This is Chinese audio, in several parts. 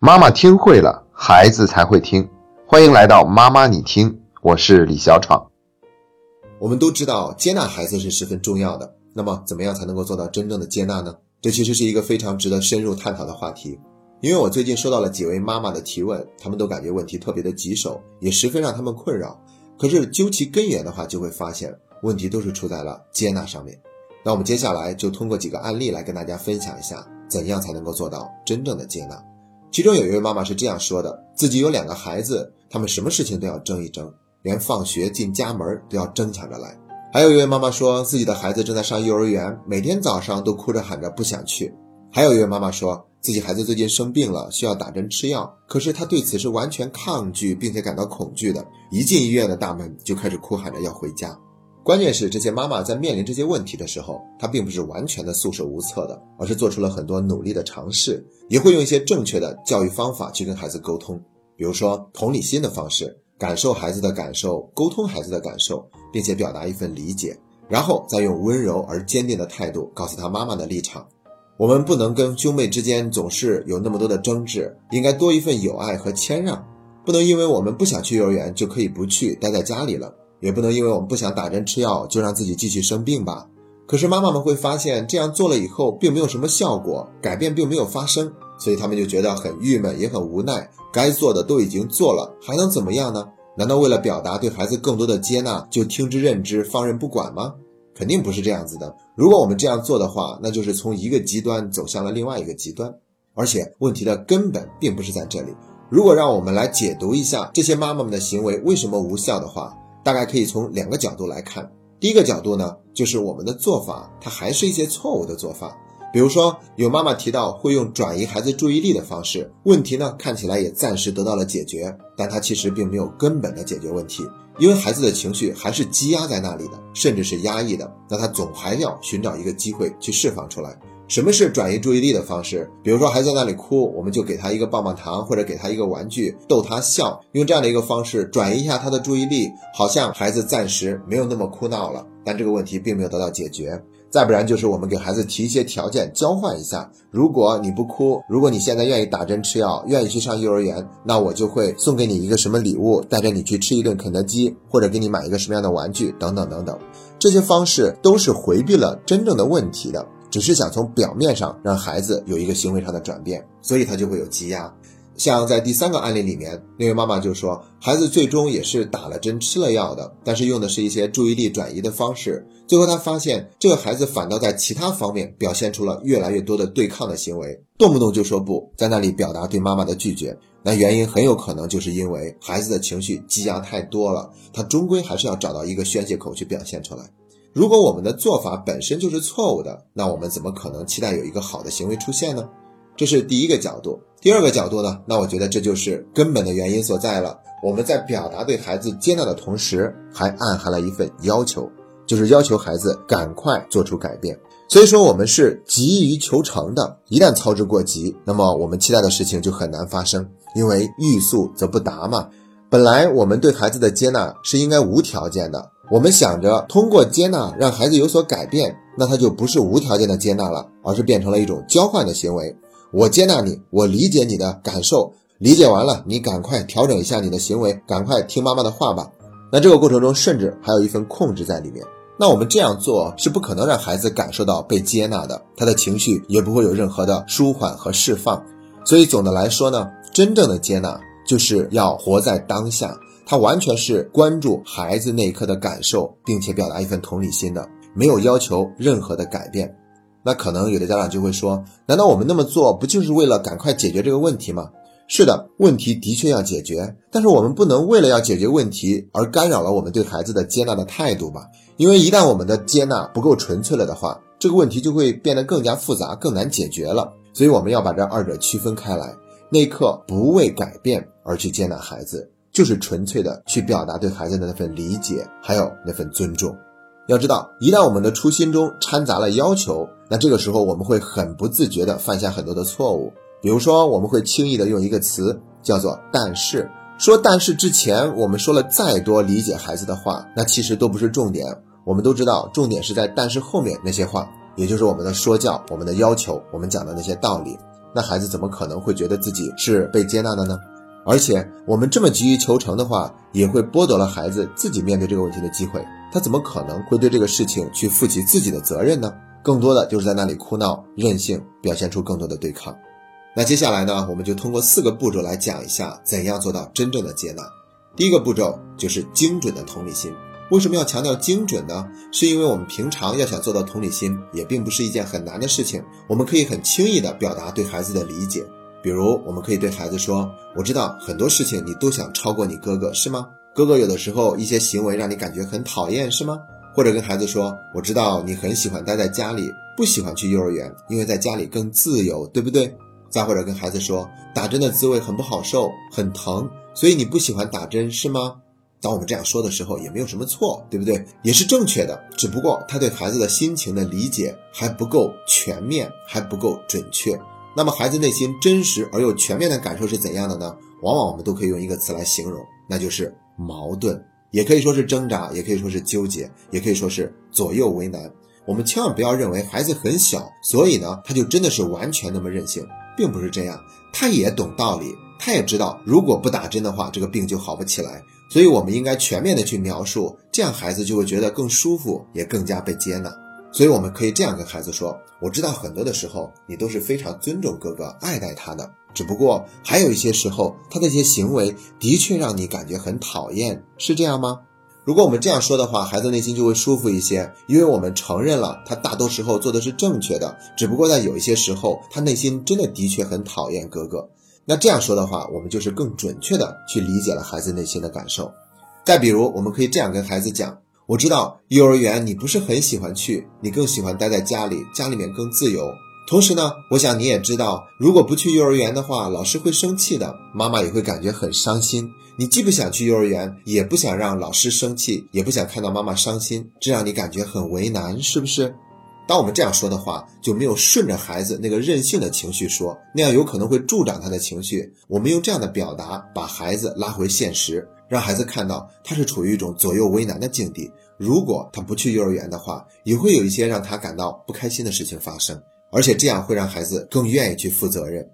妈妈听会了，孩子才会听。欢迎来到妈妈你听，我是李小闯。我们都知道，接纳孩子是十分重要的。那么，怎么样才能够做到真正的接纳呢？这其实是一个非常值得深入探讨的话题。因为我最近收到了几位妈妈的提问，他们都感觉问题特别的棘手，也十分让他们困扰。可是究其根源的话，就会发现问题都是出在了接纳上面。那我们接下来就通过几个案例来跟大家分享一下，怎样才能够做到真正的接纳。其中有一位妈妈是这样说的：自己有两个孩子，他们什么事情都要争一争，连放学进家门都要争抢着来。还有一位妈妈说自己的孩子正在上幼儿园，每天早上都哭着喊着不想去。还有一位妈妈说自己孩子最近生病了，需要打针吃药，可是她对此是完全抗拒并且感到恐惧的，一进医院的大门就开始哭喊着要回家。关键是这些妈妈在面临这些问题的时候，她并不是完全的束手无策的，而是做出了很多努力的尝试，也会用一些正确的教育方法去跟孩子沟通，比如说同理心的方式，感受孩子的感受，沟通孩子的感受，并且表达一份理解，然后再用温柔而坚定的态度告诉他妈妈的立场。我们不能跟兄妹之间总是有那么多的争执，应该多一份友爱和谦让，不能因为我们不想去幼儿园就可以不去，待在家里了。也不能因为我们不想打针吃药，就让自己继续生病吧。可是妈妈们会发现，这样做了以后，并没有什么效果，改变并没有发生，所以他们就觉得很郁闷，也很无奈。该做的都已经做了，还能怎么样呢？难道为了表达对孩子更多的接纳，就听之任之，放任不管吗？肯定不是这样子的。如果我们这样做的话，那就是从一个极端走向了另外一个极端。而且问题的根本并不是在这里。如果让我们来解读一下这些妈妈们的行为为什么无效的话，大概可以从两个角度来看。第一个角度呢，就是我们的做法，它还是一些错误的做法。比如说，有妈妈提到会用转移孩子注意力的方式，问题呢看起来也暂时得到了解决，但它其实并没有根本的解决问题，因为孩子的情绪还是积压在那里的，甚至是压抑的，那他总还要寻找一个机会去释放出来。什么是转移注意力的方式？比如说孩子在那里哭，我们就给他一个棒棒糖或者给他一个玩具逗他笑，用这样的一个方式转移一下他的注意力，好像孩子暂时没有那么哭闹了。但这个问题并没有得到解决。再不然就是我们给孩子提一些条件交换一下，如果你不哭，如果你现在愿意打针吃药，愿意去上幼儿园，那我就会送给你一个什么礼物，带着你去吃一顿肯德基，或者给你买一个什么样的玩具等等等等。这些方式都是回避了真正的问题的。只是想从表面上让孩子有一个行为上的转变，所以他就会有积压。像在第三个案例里面，那位妈妈就说，孩子最终也是打了针、吃了药的，但是用的是一些注意力转移的方式。最后她发现，这个孩子反倒在其他方面表现出了越来越多的对抗的行为，动不动就说不，在那里表达对妈妈的拒绝。那原因很有可能就是因为孩子的情绪积压太多了，他终归还是要找到一个宣泄口去表现出来。如果我们的做法本身就是错误的，那我们怎么可能期待有一个好的行为出现呢？这是第一个角度。第二个角度呢？那我觉得这就是根本的原因所在了。我们在表达对孩子接纳的同时，还暗含了一份要求，就是要求孩子赶快做出改变。所以说，我们是急于求成的。一旦操之过急，那么我们期待的事情就很难发生，因为欲速则不达嘛。本来我们对孩子的接纳是应该无条件的。我们想着通过接纳让孩子有所改变，那他就不是无条件的接纳了，而是变成了一种交换的行为。我接纳你，我理解你的感受，理解完了，你赶快调整一下你的行为，赶快听妈妈的话吧。那这个过程中，甚至还有一份控制在里面。那我们这样做是不可能让孩子感受到被接纳的，他的情绪也不会有任何的舒缓和释放。所以总的来说呢，真正的接纳就是要活在当下。他完全是关注孩子那一刻的感受，并且表达一份同理心的，没有要求任何的改变。那可能有的家长就会说：“难道我们那么做不就是为了赶快解决这个问题吗？”是的，问题的确要解决，但是我们不能为了要解决问题而干扰了我们对孩子的接纳的态度吧？因为一旦我们的接纳不够纯粹了的话，这个问题就会变得更加复杂、更难解决了。所以我们要把这二者区分开来，那一刻不为改变而去接纳孩子。就是纯粹的去表达对孩子的那份理解，还有那份尊重。要知道，一旦我们的初心中掺杂了要求，那这个时候我们会很不自觉地犯下很多的错误。比如说，我们会轻易地用一个词叫做“但是”。说“但是”之前，我们说了再多理解孩子的话，那其实都不是重点。我们都知道，重点是在“但是”后面那些话，也就是我们的说教、我们的要求、我们讲的那些道理。那孩子怎么可能会觉得自己是被接纳的呢？而且我们这么急于求成的话，也会剥夺了孩子自己面对这个问题的机会。他怎么可能会对这个事情去负起自己的责任呢？更多的就是在那里哭闹、任性，表现出更多的对抗。那接下来呢，我们就通过四个步骤来讲一下怎样做到真正的接纳。第一个步骤就是精准的同理心。为什么要强调精准呢？是因为我们平常要想做到同理心，也并不是一件很难的事情。我们可以很轻易的表达对孩子的理解。比如，我们可以对孩子说：“我知道很多事情你都想超过你哥哥，是吗？哥哥有的时候一些行为让你感觉很讨厌，是吗？”或者跟孩子说：“我知道你很喜欢待在家里，不喜欢去幼儿园，因为在家里更自由，对不对？”再或者跟孩子说：“打针的滋味很不好受，很疼，所以你不喜欢打针，是吗？”当我们这样说的时候，也没有什么错，对不对？也是正确的，只不过他对孩子的心情的理解还不够全面，还不够准确。那么，孩子内心真实而又全面的感受是怎样的呢？往往我们都可以用一个词来形容，那就是矛盾，也可以说是挣扎，也可以说是纠结，也可以说是左右为难。我们千万不要认为孩子很小，所以呢，他就真的是完全那么任性，并不是这样。他也懂道理，他也知道，如果不打针的话，这个病就好不起来。所以，我们应该全面的去描述，这样孩子就会觉得更舒服，也更加被接纳。所以，我们可以这样跟孩子说：“我知道很多的时候，你都是非常尊重哥哥、爱戴他的。只不过，还有一些时候，他的一些行为的确让你感觉很讨厌，是这样吗？”如果我们这样说的话，孩子内心就会舒服一些，因为我们承认了他大多时候做的是正确的，只不过在有一些时候，他内心真的的确很讨厌哥哥。那这样说的话，我们就是更准确的去理解了孩子内心的感受。再比如，我们可以这样跟孩子讲。我知道幼儿园你不是很喜欢去，你更喜欢待在家里，家里面更自由。同时呢，我想你也知道，如果不去幼儿园的话，老师会生气的，妈妈也会感觉很伤心。你既不想去幼儿园，也不想让老师生气，也不想看到妈妈伤心，这让你感觉很为难，是不是？当我们这样说的话，就没有顺着孩子那个任性的情绪说，那样有可能会助长他的情绪。我们用这样的表达，把孩子拉回现实。让孩子看到他是处于一种左右为难的境地。如果他不去幼儿园的话，也会有一些让他感到不开心的事情发生，而且这样会让孩子更愿意去负责任。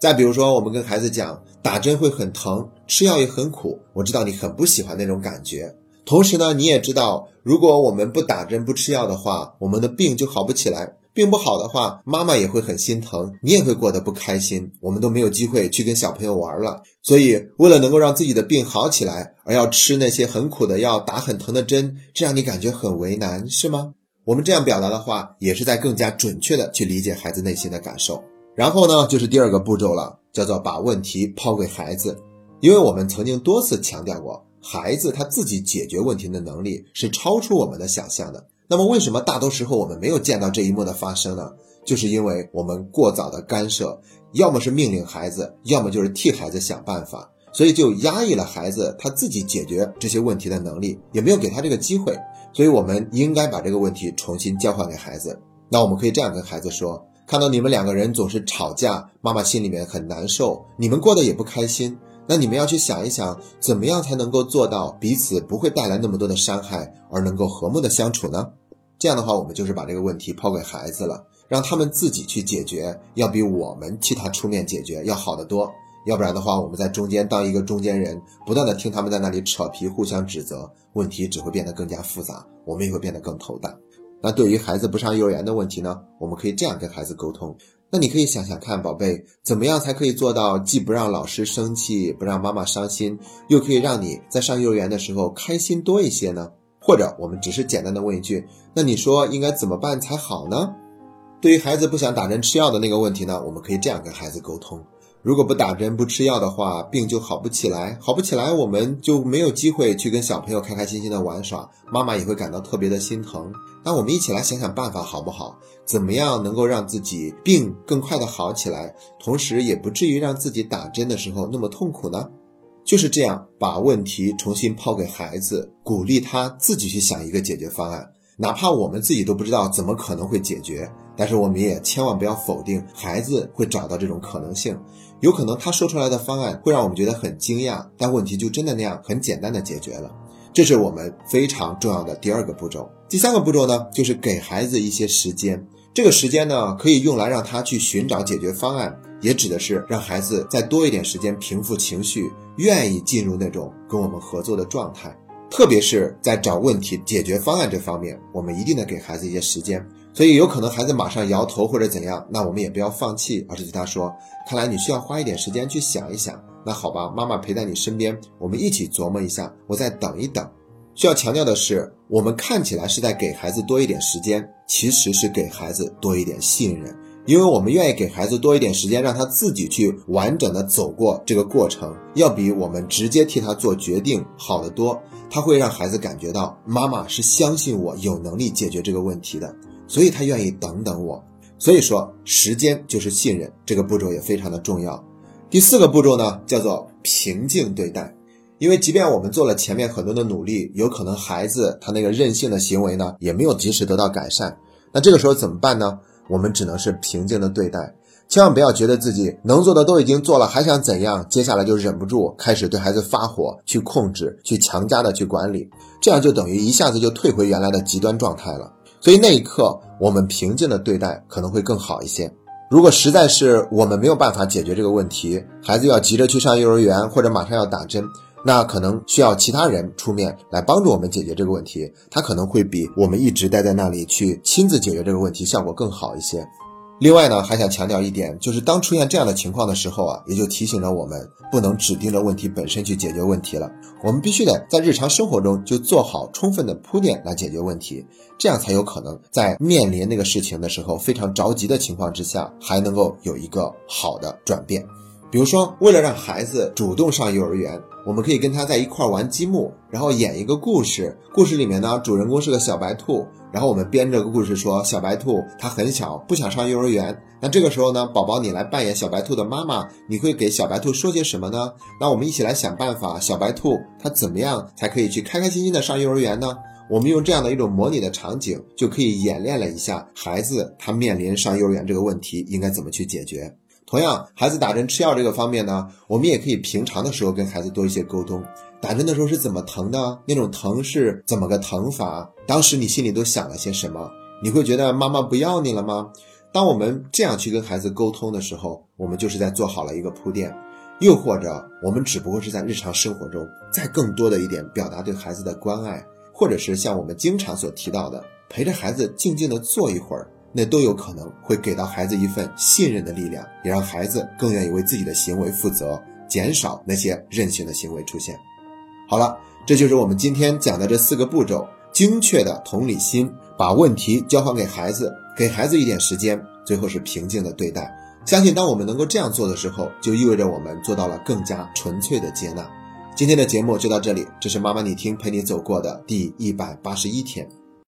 再比如说，我们跟孩子讲，打针会很疼，吃药也很苦，我知道你很不喜欢那种感觉。同时呢，你也知道，如果我们不打针不吃药的话，我们的病就好不起来。病不好的话，妈妈也会很心疼，你也会过得不开心。我们都没有机会去跟小朋友玩了。所以，为了能够让自己的病好起来，而要吃那些很苦的药，打很疼的针，这让你感觉很为难，是吗？我们这样表达的话，也是在更加准确的去理解孩子内心的感受。然后呢，就是第二个步骤了，叫做把问题抛给孩子。因为我们曾经多次强调过，孩子他自己解决问题的能力是超出我们的想象的。那么，为什么大多时候我们没有见到这一幕的发生呢？就是因为我们过早的干涉，要么是命令孩子，要么就是替孩子想办法，所以就压抑了孩子他自己解决这些问题的能力，也没有给他这个机会。所以，我们应该把这个问题重新交还给孩子。那我们可以这样跟孩子说：看到你们两个人总是吵架，妈妈心里面很难受，你们过得也不开心。那你们要去想一想，怎么样才能够做到彼此不会带来那么多的伤害，而能够和睦的相处呢？这样的话，我们就是把这个问题抛给孩子了，让他们自己去解决，要比我们替他出面解决要好得多。要不然的话，我们在中间当一个中间人，不断的听他们在那里扯皮，互相指责，问题只会变得更加复杂，我们也会变得更头大。那对于孩子不上幼儿园的问题呢，我们可以这样跟孩子沟通。那你可以想想看，宝贝，怎么样才可以做到既不让老师生气，不让妈妈伤心，又可以让你在上幼儿园的时候开心多一些呢？或者我们只是简单的问一句，那你说应该怎么办才好呢？对于孩子不想打针吃药的那个问题呢，我们可以这样跟孩子沟通：如果不打针不吃药的话，病就好不起来，好不起来，我们就没有机会去跟小朋友开开心心的玩耍，妈妈也会感到特别的心疼。那我们一起来想想办法好不好？怎么样能够让自己病更快的好起来，同时也不至于让自己打针的时候那么痛苦呢？就是这样，把问题重新抛给孩子，鼓励他自己去想一个解决方案，哪怕我们自己都不知道怎么可能会解决，但是我们也千万不要否定孩子会找到这种可能性。有可能他说出来的方案会让我们觉得很惊讶，但问题就真的那样很简单的解决了。这是我们非常重要的第二个步骤。第三个步骤呢，就是给孩子一些时间，这个时间呢可以用来让他去寻找解决方案。也指的是让孩子再多一点时间平复情绪，愿意进入那种跟我们合作的状态。特别是在找问题解决方案这方面，我们一定得给孩子一些时间。所以有可能孩子马上摇头或者怎样，那我们也不要放弃，而是对他说：“看来你需要花一点时间去想一想。那好吧，妈妈陪在你身边，我们一起琢磨一下，我再等一等。”需要强调的是，我们看起来是在给孩子多一点时间，其实是给孩子多一点信任，因为我们愿意给孩子多一点时间，让他自己去完整的走过这个过程，要比我们直接替他做决定好得多。他会让孩子感觉到妈妈是相信我有能力解决这个问题的，所以他愿意等等我。所以说，时间就是信任，这个步骤也非常的重要。第四个步骤呢，叫做平静对待。因为即便我们做了前面很多的努力，有可能孩子他那个任性的行为呢，也没有及时得到改善。那这个时候怎么办呢？我们只能是平静的对待，千万不要觉得自己能做的都已经做了，还想怎样？接下来就忍不住开始对孩子发火，去控制，去强加的去管理，这样就等于一下子就退回原来的极端状态了。所以那一刻，我们平静的对待可能会更好一些。如果实在是我们没有办法解决这个问题，孩子要急着去上幼儿园，或者马上要打针。那可能需要其他人出面来帮助我们解决这个问题，他可能会比我们一直待在那里去亲自解决这个问题效果更好一些。另外呢，还想强调一点，就是当出现这样的情况的时候啊，也就提醒着我们不能只盯着问题本身去解决问题了，我们必须得在日常生活中就做好充分的铺垫来解决问题，这样才有可能在面临那个事情的时候非常着急的情况之下，还能够有一个好的转变。比如说，为了让孩子主动上幼儿园。我们可以跟他在一块玩积木，然后演一个故事。故事里面呢，主人公是个小白兔，然后我们编这个故事说，小白兔它很小，不想上幼儿园。那这个时候呢，宝宝你来扮演小白兔的妈妈，你会给小白兔说些什么呢？那我们一起来想办法，小白兔它怎么样才可以去开开心心的上幼儿园呢？我们用这样的一种模拟的场景，就可以演练了一下孩子他面临上幼儿园这个问题应该怎么去解决。同样，孩子打针吃药这个方面呢，我们也可以平常的时候跟孩子多一些沟通。打针的时候是怎么疼的？那种疼是怎么个疼法？当时你心里都想了些什么？你会觉得妈妈不要你了吗？当我们这样去跟孩子沟通的时候，我们就是在做好了一个铺垫。又或者，我们只不过是在日常生活中再更多的一点表达对孩子的关爱，或者是像我们经常所提到的，陪着孩子静静的坐一会儿。那都有可能会给到孩子一份信任的力量，也让孩子更愿意为自己的行为负责，减少那些任性的行为出现。好了，这就是我们今天讲的这四个步骤：精确的同理心，把问题交还给孩子，给孩子一点时间，最后是平静的对待。相信当我们能够这样做的时候，就意味着我们做到了更加纯粹的接纳。今天的节目就到这里，这是妈妈你听陪你走过的第一百八十一天。